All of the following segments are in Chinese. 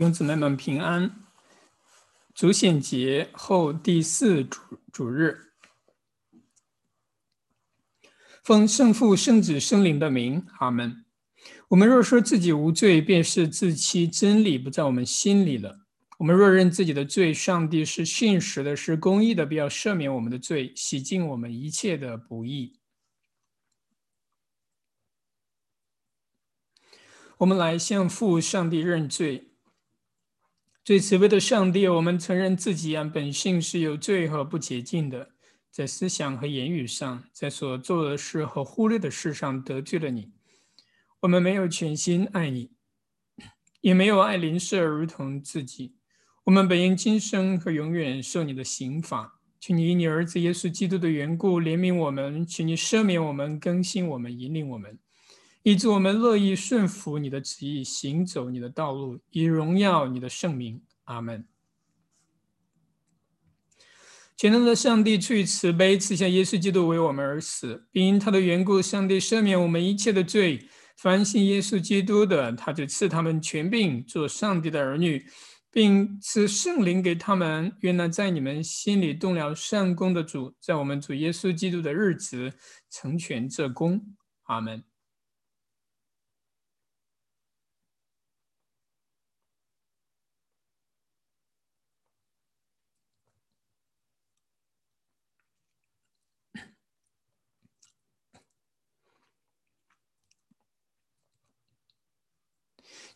兄姊妹们平安。主显节后第四主主日，奉圣父、圣子、圣灵的名，阿门。我们若说自己无罪，便是自欺，真理不在我们心里了。我们若认自己的罪，上帝是信实的，是公义的，必要赦免我们的罪，洗净我们一切的不义。我们来向父上帝认罪。最慈悲的上帝，我们承认自己啊本性是有罪和不洁净的，在思想和言语上，在所做的事和忽略的事上得罪了你。我们没有全心爱你，也没有爱邻舍如同自己。我们本应今生和永远受你的刑罚。请你以你儿子耶稣基督的缘故怜悯我们，请你赦免我们，更新我们，引领我们。以致我们乐意顺服你的旨意，行走你的道路，以荣耀你的圣名。阿门。全能的上帝出于慈悲，赐下耶稣基督为我们而死，并因他的缘故，上帝赦免我们一切的罪。凡信耶稣基督的，他就赐他们权柄，做上帝的儿女，并赐圣灵给他们。愿那在你们心里动了善功的主，在我们主耶稣基督的日子成全这功。阿门。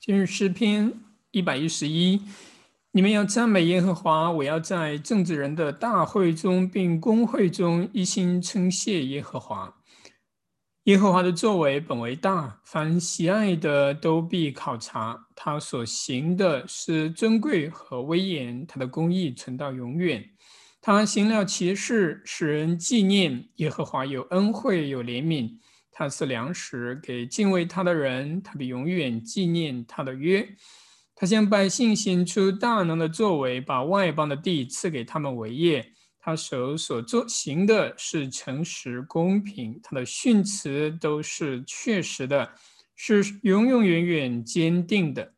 今日诗篇一百一十一，你们要赞美耶和华，我要在政治人的大会中并公会中一心称谢耶和华。耶和华的作为本为大，凡喜爱的都必考察。他所行的是尊贵和威严，他的公义存到永远。他行了奇事，使人纪念耶和华有恩惠有怜悯。他赐粮食给敬畏他的人，他必永远纪念他的约。他向百姓显出大能的作为，把外邦的地赐给他们为业。他手所做行的是诚实公平，他的训词都是确实的，是永永远远坚定的。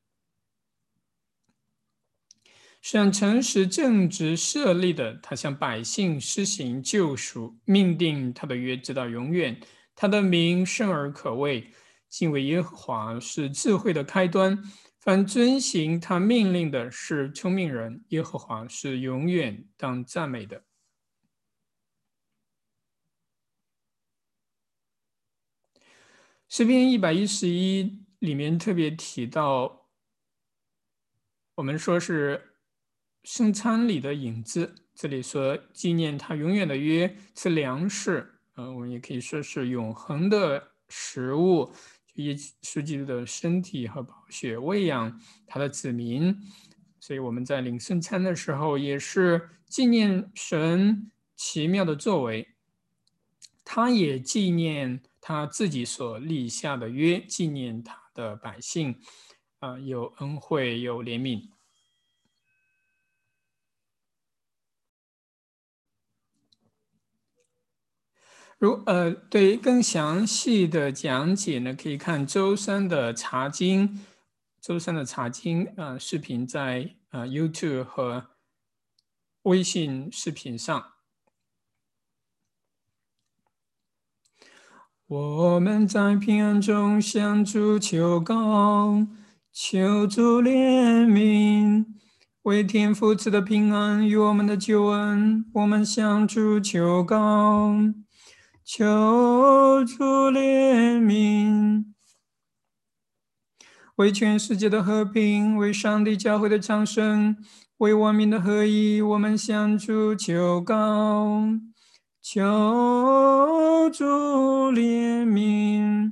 向诚实正直设立的，他向百姓施行救赎，命定他的约直到永远。他的名圣而可畏，敬畏耶和华是智慧的开端。凡遵行他命令的是聪明人。耶和华是永远当赞美的。诗篇一百一十一里面特别提到，我们说是圣餐里的影子。这里说纪念他永远的约吃粮食。嗯，我们也可以说是永恒的食物，以书记的身体和宝血喂养他的子民，所以我们在领圣餐的时候，也是纪念神奇妙的作为。他也纪念他自己所立下的约，纪念他的百姓，啊，有恩惠，有怜悯。如呃，对更详细的讲解呢，可以看周三的查经，周三的查经啊视频在啊 YouTube 和微信视频上。我们在平安中向主求告，求主怜悯，为天父赐的平安与我们的救恩，我们向主求告。求主怜悯，为全世界的和平，为上帝教会的长生，为万民的合一，我们向主求告。求主怜悯，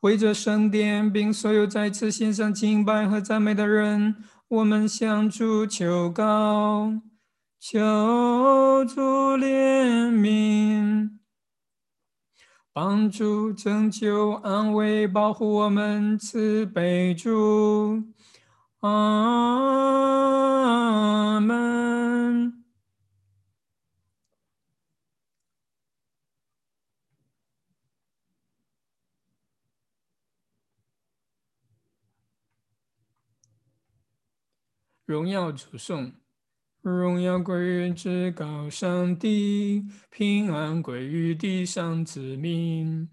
为这圣殿并所有在此献上敬拜和赞美的人，我们向主求告。求主怜悯，帮助、拯救、安慰、保护我们，慈悲主，阿门。荣耀主颂，荣耀归于至高上帝，平安归于地上子民。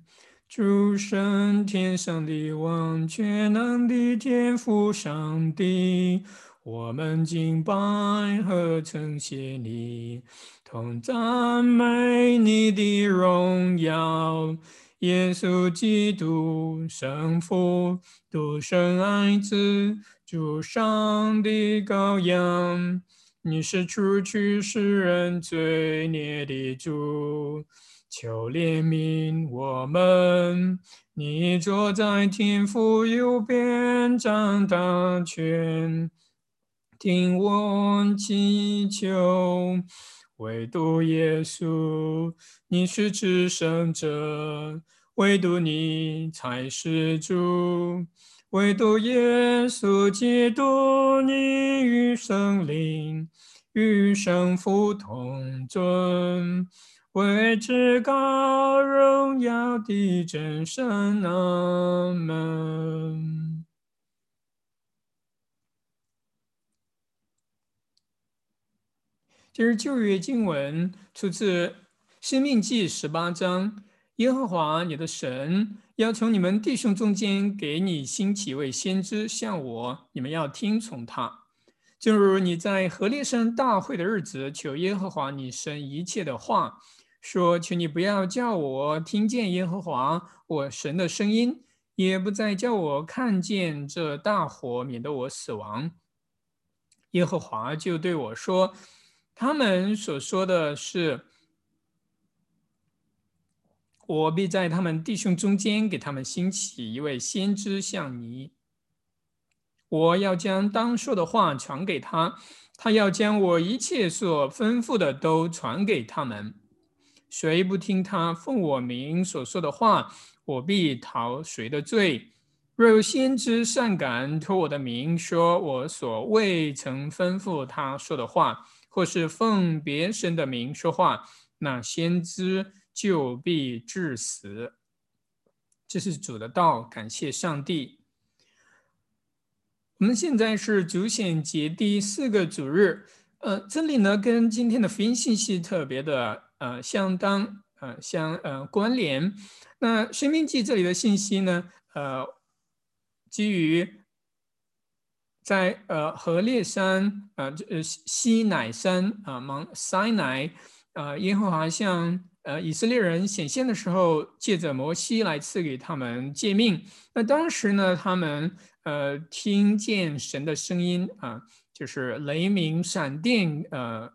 主神天上的王，全能的天父上帝，我们敬拜和称谢你，同赞美你的荣耀。耶稣基督，圣父，独生爱子，主上的羔羊，你是除去世人罪孽的主。求怜悯我们，你坐在天父右边掌大权，听我祈求。唯独耶稣，你是至圣者，唯独你才是主。唯独耶稣基督，你与圣灵与圣父同尊。为至高荣耀的真神，阿门。这是旧约经文，出自《生命记》十八章。耶和华你的神要从你们弟兄中间给你兴起位先知，像我，你们要听从他。正如你在何烈山大会的日子，求耶和华你神一切的话。说：“求你不要叫我听见耶和华我神的声音，也不再叫我看见这大火，免得我死亡。”耶和华就对我说：“他们所说的是，我必在他们弟兄中间给他们兴起一位先知，像你。我要将当说的话传给他，他要将我一切所吩咐的都传给他们。”谁不听他奉我名所说的话，我必逃谁的罪。若有先知善感托我的名说我所未曾吩咐他说的话，或是奉别神的名说话，那先知就必致死。这是主的道，感谢上帝。我们现在是主显节第四个主日，呃，这里呢跟今天的福音信息特别的。呃，相当呃相呃关联。那《生命记》这里的信息呢，呃，基于在呃何烈山呃呃西乃山啊，芒西乃啊，耶和华向呃以色列人显现的时候，借着摩西来赐给他们诫命。那当时呢，他们呃听见神的声音啊，就是雷鸣、闪电呃。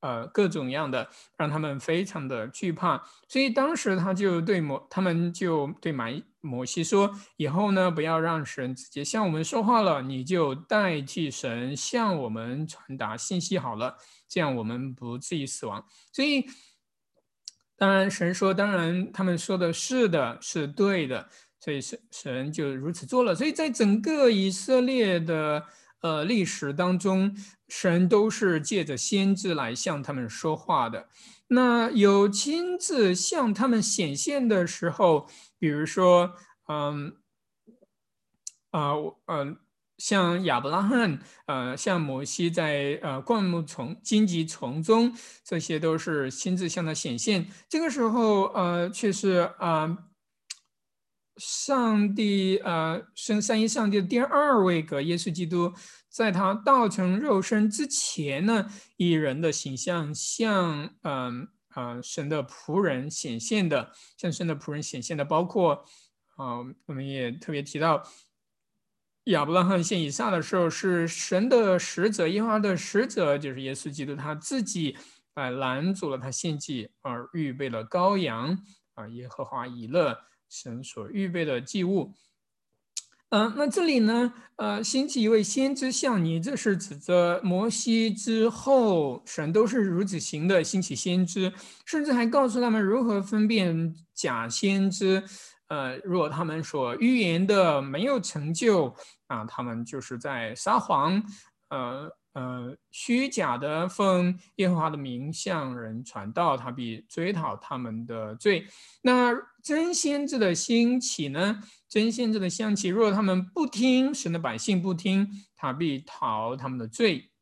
呃，各种样的让他们非常的惧怕，所以当时他就对摩，他们就对马摩西说：“以后呢，不要让神直接向我们说话了，你就代替神向我们传达信息好了，这样我们不至于死亡。”所以，当然神说，当然他们说的是的，是对的，所以神神就如此做了。所以在整个以色列的。呃，历史当中，神都是借着先知来向他们说话的。那有亲自向他们显现的时候，比如说，嗯，啊，嗯，像亚伯拉罕，呃，像摩西在呃灌木丛、荆棘丛中，这些都是亲自向他显现。这个时候，呃，却是啊。上帝，呃，圣三一上帝的第二位格耶稣基督，在他道成肉身之前呢，以人的形象向，嗯，啊，神的仆人显现的，向神的仆人显现的，包括，啊，我们也特别提到，亚伯拉罕献以撒的时候，是神的使者，耶和华的使者，就是耶稣基督他自己，啊，拦阻了他献祭，而预备了羔羊，啊，耶和华以勒。神所预备的祭物，嗯，那这里呢，呃，兴起一位先知像你，这是指着摩西之后，神都是如此行的，兴起先知，甚至还告诉他们如何分辨假先知。呃，若他们所预言的没有成就，啊，他们就是在撒谎。呃呃虚假的奉耶和华的名向人传道，他必追讨他们的罪。那真先知的兴起呢？真先知的兴起，若他们不听神的百姓不听，他必讨他们的罪。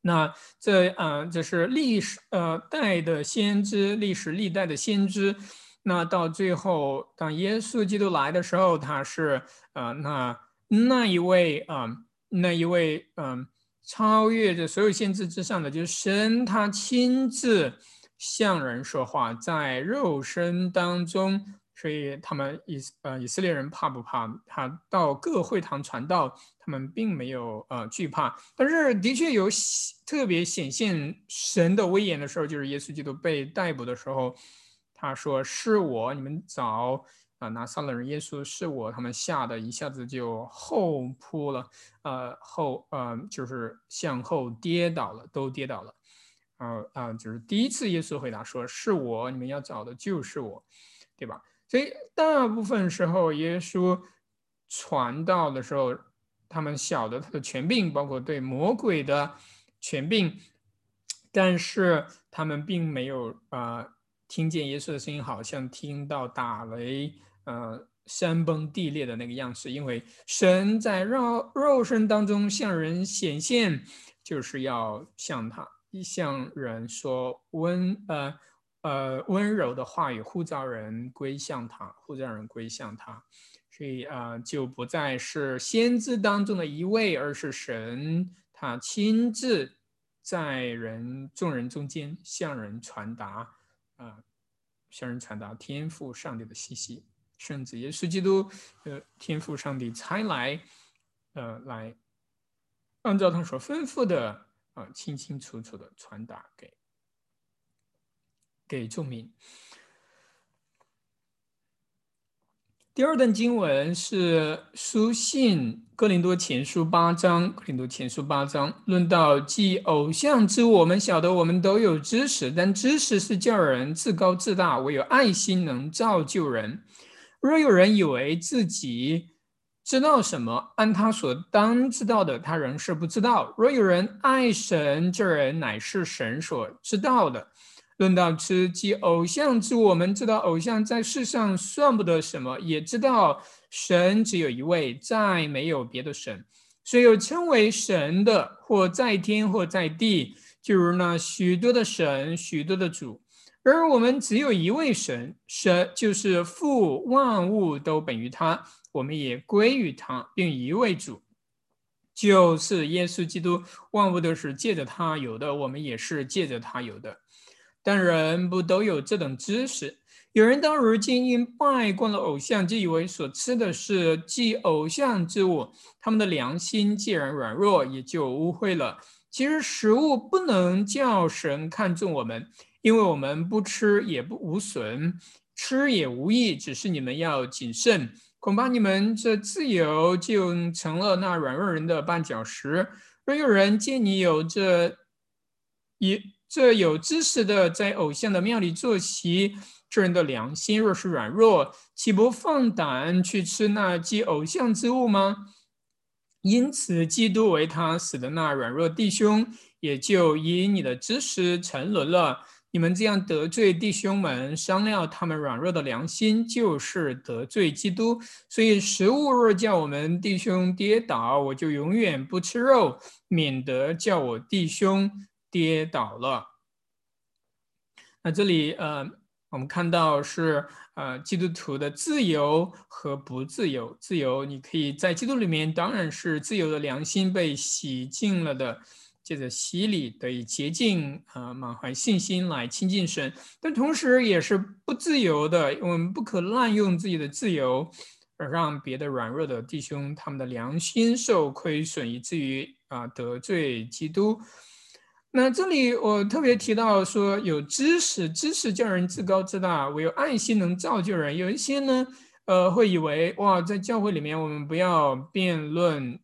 那这呃，这是历史呃代的先知，历史历代的先知。那到最后，当耶稣基督来的时候，他是呃那那一位啊，那一位嗯，超越着所有限制之上的，就是神，他亲自向人说话，在肉身当中。所以他们以呃以色列人怕不怕？他到各会堂传道，他们并没有呃惧怕。但是的确有特别显现神的威严的时候，就是耶稣基督被逮捕的时候。他说：“是我，你们找啊拿撒勒人耶稣是我。”他们吓得一下子就后扑了，呃后呃就是向后跌倒了，都跌倒了。呃啊，就是第一次耶稣回答说：“是我，你们要找的就是我，对吧？”所以大部分时候耶稣传道的时候，他们晓得他的权柄，包括对魔鬼的权柄，但是他们并没有啊。听见耶稣的声音，好像听到打雷，呃，山崩地裂的那个样式。因为神在肉肉身当中向人显现，就是要向他向人说温呃呃温柔的话语，呼召人归向他，呼召人归向他。所以啊，就不再是先知当中的一位，而是神他亲自在人众人中间向人传达。啊，向人传达天赋上帝的信息，甚至耶稣基督，呃，天赋上帝才来，呃，来按照他所吩咐的，啊，清清楚楚的传达给给众民。第二段经文是书信哥林多前书八章，哥林多前书八章论到祭偶像之物，我们晓得我们都有知识，但知识是叫人自高自大，唯有爱心能造就人。若有人以为自己知道什么，按他所当知道的，他仍是不知道；若有人爱神，这人乃是神所知道的。论到吃鸡偶像之，我们知道偶像在世上算不得什么，也知道神只有一位，再没有别的神。所有称为神的，或在天或在地，就如那许多的神、许多的主。而我们只有一位神，神就是父，万物都本于他，我们也归于他，并一位主，就是耶稣基督。万物都是借着他有的，我们也是借着他有的。但人不都有这等知识？有人到如今因拜惯了偶像，就以为所吃的是祭偶像之物，他们的良心既然软弱，也就污秽了。其实食物不能叫神看重我们，因为我们不吃也不无损，吃也无益。只是你们要谨慎，恐怕你们这自由就成了那软弱人的绊脚石。若有人见你有这一。这有知识的在偶像的庙里坐席，这人的良心若是软弱，岂不放胆去吃那祭偶像之物吗？因此，基督为他死的那软弱弟兄，也就因你的知识沉沦了。你们这样得罪弟兄们，商量他们软弱的良心，就是得罪基督。所以，食物若叫我们弟兄跌倒，我就永远不吃肉，免得叫我弟兄。跌倒了。那这里呃，我们看到是呃，基督徒的自由和不自由。自由，你可以在基督里面，当然是自由的良心被洗净了的，借着洗礼得以洁净啊，满怀信心来亲近神。但同时也是不自由的，我们不可滥用自己的自由，而让别的软弱的弟兄他们的良心受亏损，以至于啊得罪基督。那这里我特别提到说，有知识，知识叫人自高自大；唯有爱心能造就人。有一些呢，呃，会以为哇，在教会里面，我们不要辩论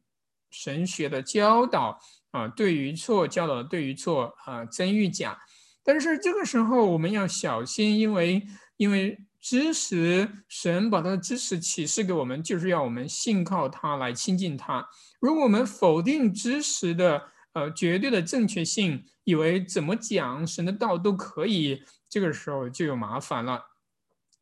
神学的教导啊，对与错，教导对与错啊，真与假。但是这个时候我们要小心，因为因为知识，神把他的知识启示给我们，就是要我们信靠他来亲近他。如果我们否定知识的，呃绝对的正确性，以为怎么讲神的道都可以，这个时候就有麻烦了。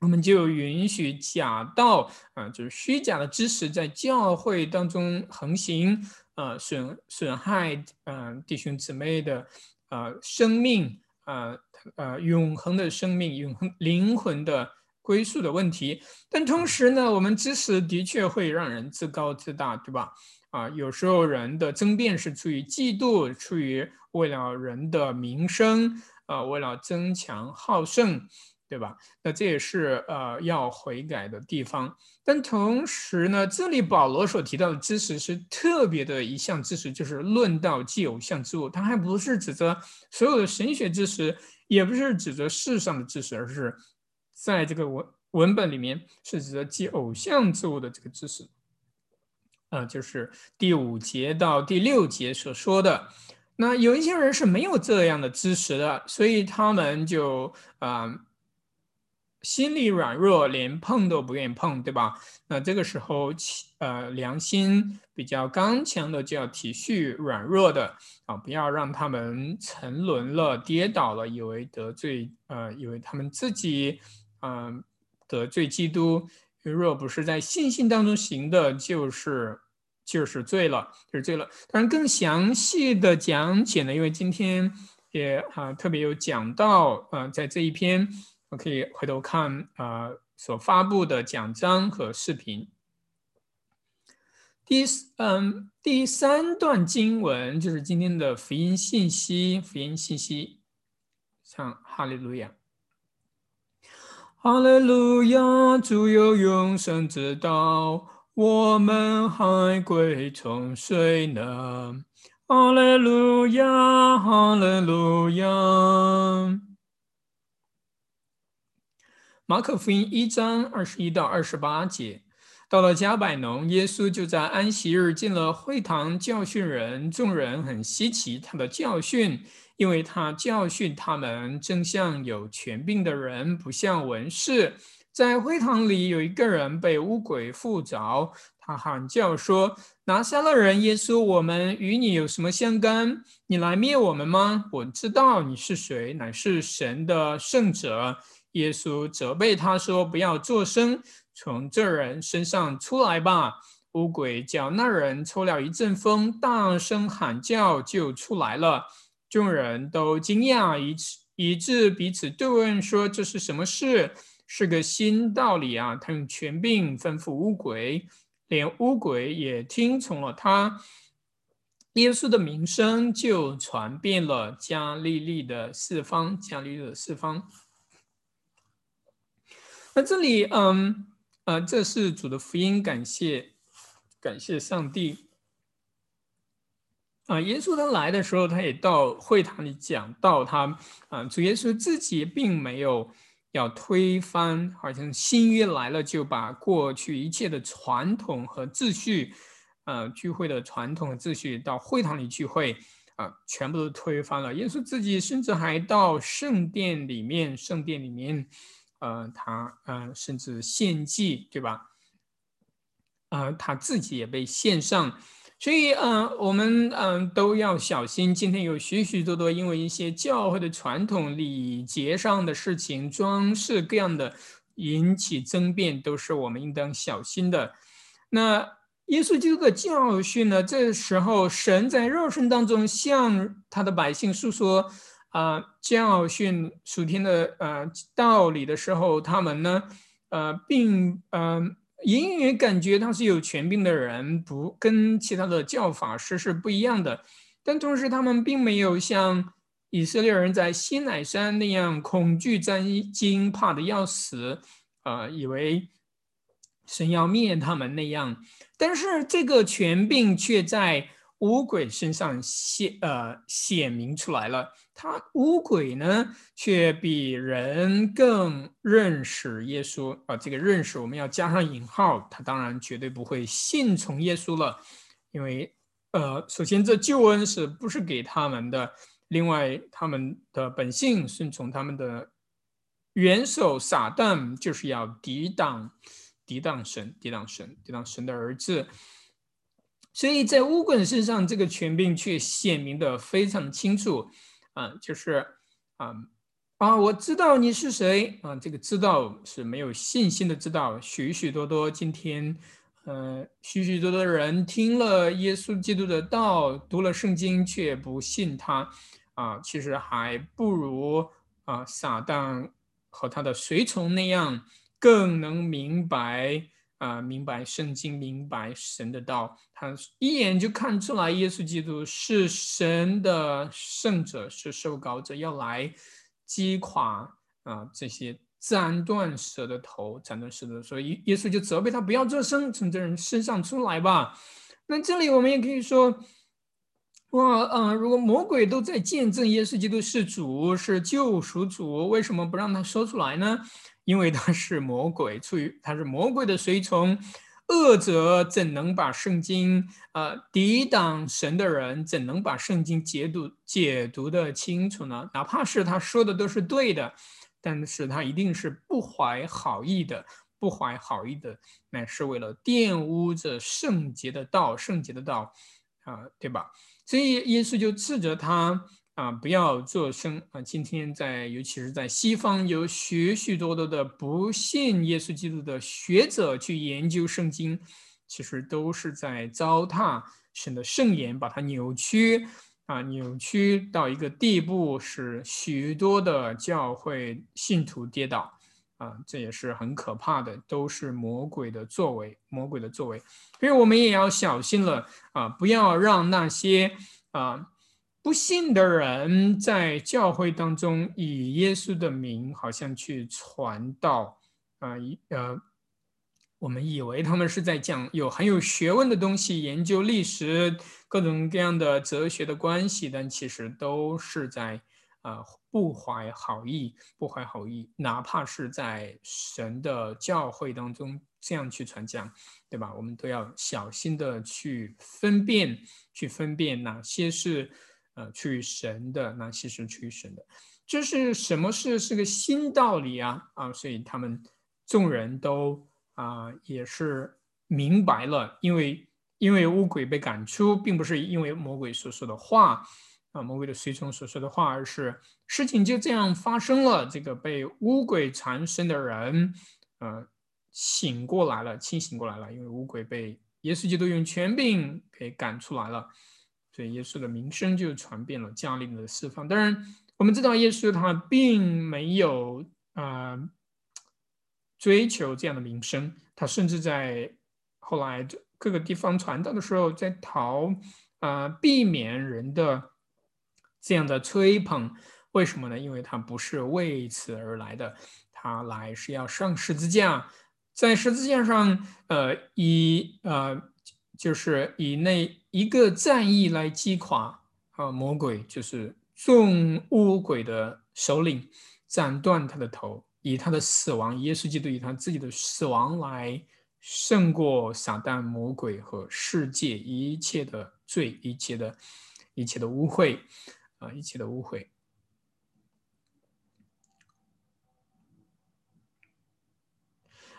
我们就允许假道啊，就是虚假的知识在教会当中横行，呃，损损害嗯弟兄姊妹的呃生命，呃呃永恒的生命，永恒灵魂的归宿的问题。但同时呢，我们知识的确会让人自高自大，对吧？啊，有时候人的争辩是出于嫉妒，出于为了人的名声，啊，为了增强好胜。对吧？那这也是呃要悔改的地方。但同时呢，这里保罗所提到的知识是特别的一项知识，就是论到既偶像之物。他还不是指责所有的神学知识，也不是指责世上的知识，而是在这个文文本里面是指责既偶像之物的这个知识。啊，就是第五节到第六节所说的。那有一些人是没有这样的知识的，所以他们就啊。心里软弱，连碰都不愿意碰，对吧？那这个时候，呃，良心比较刚强的就要体恤软弱的啊，不要让他们沉沦了、跌倒了，以为得罪，呃，以为他们自己，嗯，得罪基督。若不是在信心当中行的，就是就是罪了，就是罪了。当然，更详细的讲解呢，因为今天也啊特别有讲到，啊，在这一篇。我可以回头看啊，所发布的讲章和视频。第嗯第三段经文就是今天的福音信息，福音信息，唱哈利路亚，哈利路亚，主有永生之道，我们还归从谁呢？哈利路亚，哈利路亚。马可福音一章二十一到二十八节，到了加百农，耶稣就在安息日进了会堂教训人。众人很稀奇他的教训，因为他教训他们正像有权柄的人，不像文士。在会堂里有一个人被污鬼附着，他喊叫说：“拿下了人耶稣，我们与你有什么相干？你来灭我们吗？我知道你是谁，乃是神的圣者。”耶稣责备他说：“不要作声，从这人身上出来吧。”乌鬼叫那人抽了一阵风，大声喊叫，就出来了。众人都惊讶，以以致彼此对问说：“这是什么事？是个新道理啊！”他用权柄吩咐乌鬼，连乌鬼也听从了他。耶稣的名声就传遍了加利利的四方，加利利的四方。那这里，嗯，呃，这是主的福音，感谢，感谢上帝。啊，耶稣他来的时候，他也到会堂里讲到他，啊，主耶稣自己并没有要推翻，好像新约来了就把过去一切的传统和秩序，呃，聚会的传统和秩序到会堂里聚会，啊，全部都推翻了。耶稣自己甚至还到圣殿里面，圣殿里面。呃，他呃，甚至献祭，对吧？呃，他自己也被献上，所以呃，我们嗯都要小心。今天有许许多多因为一些教会的传统礼节上的事情、装饰各样的引起争辩，都是我们应当小心的。那耶稣基督的教训呢？这时候神在肉身当中向他的百姓诉说。啊，教训属天的呃道理的时候，他们呢，呃，并呃隐约感觉他是有权柄的人，不跟其他的教法师是不一样的。但同时，他们并没有像以色列人在西乃山那样恐惧战惊，怕的要死，呃，以为神要灭他们那样。但是这个权柄却在乌鬼身上显呃显明出来了。他乌鬼呢，却比人更认识耶稣啊！这个认识我们要加上引号，他当然绝对不会信从耶稣了，因为呃，首先这救恩是不是给他们的？另外，他们的本性顺从他们的元首撒旦，就是要抵挡、抵挡神、抵挡神、抵挡神的儿子。所以在乌鬼身上，这个权柄却显明的非常清楚，啊，就是啊啊，我知道你是谁啊，这个知道是没有信心的知道，许许多多今天，呃，许许多多的人听了耶稣基督的道，读了圣经却不信他，啊，其实还不如啊撒旦和他的随从那样更能明白。啊，明白圣经，明白神的道，他一眼就看出来，耶稣基督是神的圣者，是受膏者，要来击垮啊这些斩断蛇的头，斩断蛇的。所以耶稣就责备他不要做生，从这人身上出来吧。那这里我们也可以说，哇，嗯，如果魔鬼都在见证耶稣基督是主，是救赎主，为什么不让他说出来呢？因为他是魔鬼，出于他是魔鬼的随从，恶者怎能把圣经呃抵挡神的人怎能把圣经解读解读的清楚呢？哪怕是他说的都是对的，但是他一定是不怀好意的，不怀好意的，乃是为了玷污这圣洁的道，圣洁的道啊，对吧？所以耶稣就斥责他。啊，不要做声啊！今天在，尤其是在西方，有许许多多的不信耶稣基督的学者去研究圣经，其实都是在糟蹋神的圣言，把它扭曲啊，扭曲到一个地步，使许多的教会信徒跌倒啊，这也是很可怕的，都是魔鬼的作为，魔鬼的作为，所以我们也要小心了啊，不要让那些啊。不信的人在教会当中以耶稣的名，好像去传道啊，一呃，我们以为他们是在讲有很有学问的东西，研究历史各种各样的哲学的关系，但其实都是在啊不怀好意，不怀好意，哪怕是在神的教会当中这样去传讲，对吧？我们都要小心的去分辨，去分辨哪些是。呃，出于神的哪些是出于神的，这是什么事？是个新道理啊啊！所以他们众人都啊也是明白了，因为因为乌鬼被赶出，并不是因为魔鬼所说的话啊，魔鬼的随从所说的话，而是事情就这样发生了。这个被乌鬼缠身的人，呃，醒过来了，清醒过来了，因为乌鬼被耶稣基督用权柄给赶出来了。所以耶稣的名声就传遍了加利利的四方。当然，我们知道耶稣他并没有啊追求这样的名声，他甚至在后来各个地方传道的时候，在逃啊避免人的这样的吹捧。为什么呢？因为他不是为此而来的，他来是要上十字架，在十字架上，呃，以呃就是以那。一个战役来击垮啊魔鬼，就是众巫鬼的首领，斩断他的头，以他的死亡，耶稣基督以他自己的死亡来胜过撒旦魔鬼和世界一切的罪，一切的一切的污秽啊，一切的污秽。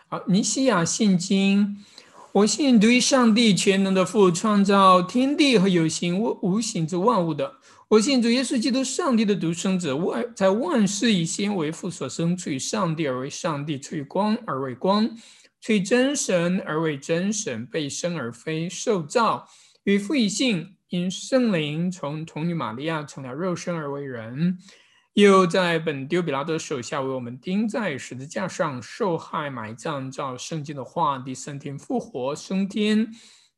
好，尼西亚信经。我信独一上帝全能的父，创造天地和有形无无形之万物的。我信主耶稣基督，上帝的独生子，万在万事以先为父所生，出于上帝而为上帝，出于光而为光，出于真神而为真神，被生而非受造，与父一性，因圣灵从童女玛利亚成了肉身而为人。又在本丢比拉多手下为我们钉在十字架上受害埋葬，照圣经的话，第三天复活升天，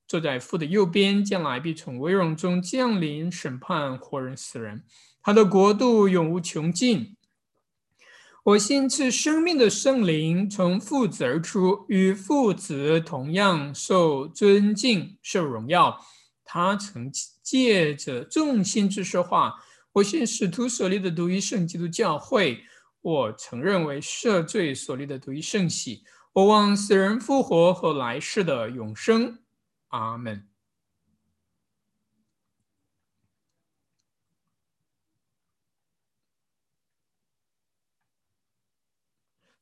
坐在父的右边，将来必从威荣中降临审判活人死人。他的国度永无穷尽。我心赐生命的圣灵从父子而出，与父子同样受尊敬、受荣耀。他曾借着众先知说话。我信使徒所立的独一圣基督教会，我承认为赦罪所立的独一圣喜。我望死人复活和来世的永生。阿门。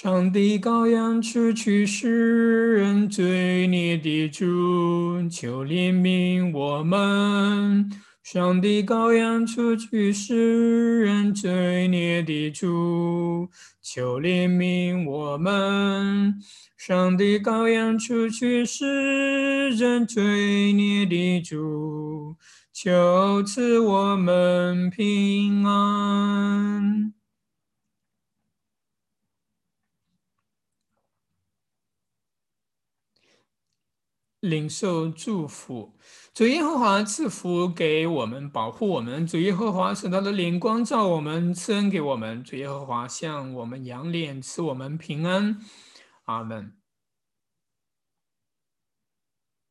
上帝羔羊出去世人罪孽的主，求怜悯我们。上帝羔羊出去世人罪孽的主，求怜悯我们。上帝羔羊出去世人罪孽的主，求赐我们平安。领受祝福，主耶和华赐福给我们，保护我们。主耶和华使他的灵光照我们，赐恩给我们。主耶和华向我们扬脸，赐我们平安。阿门。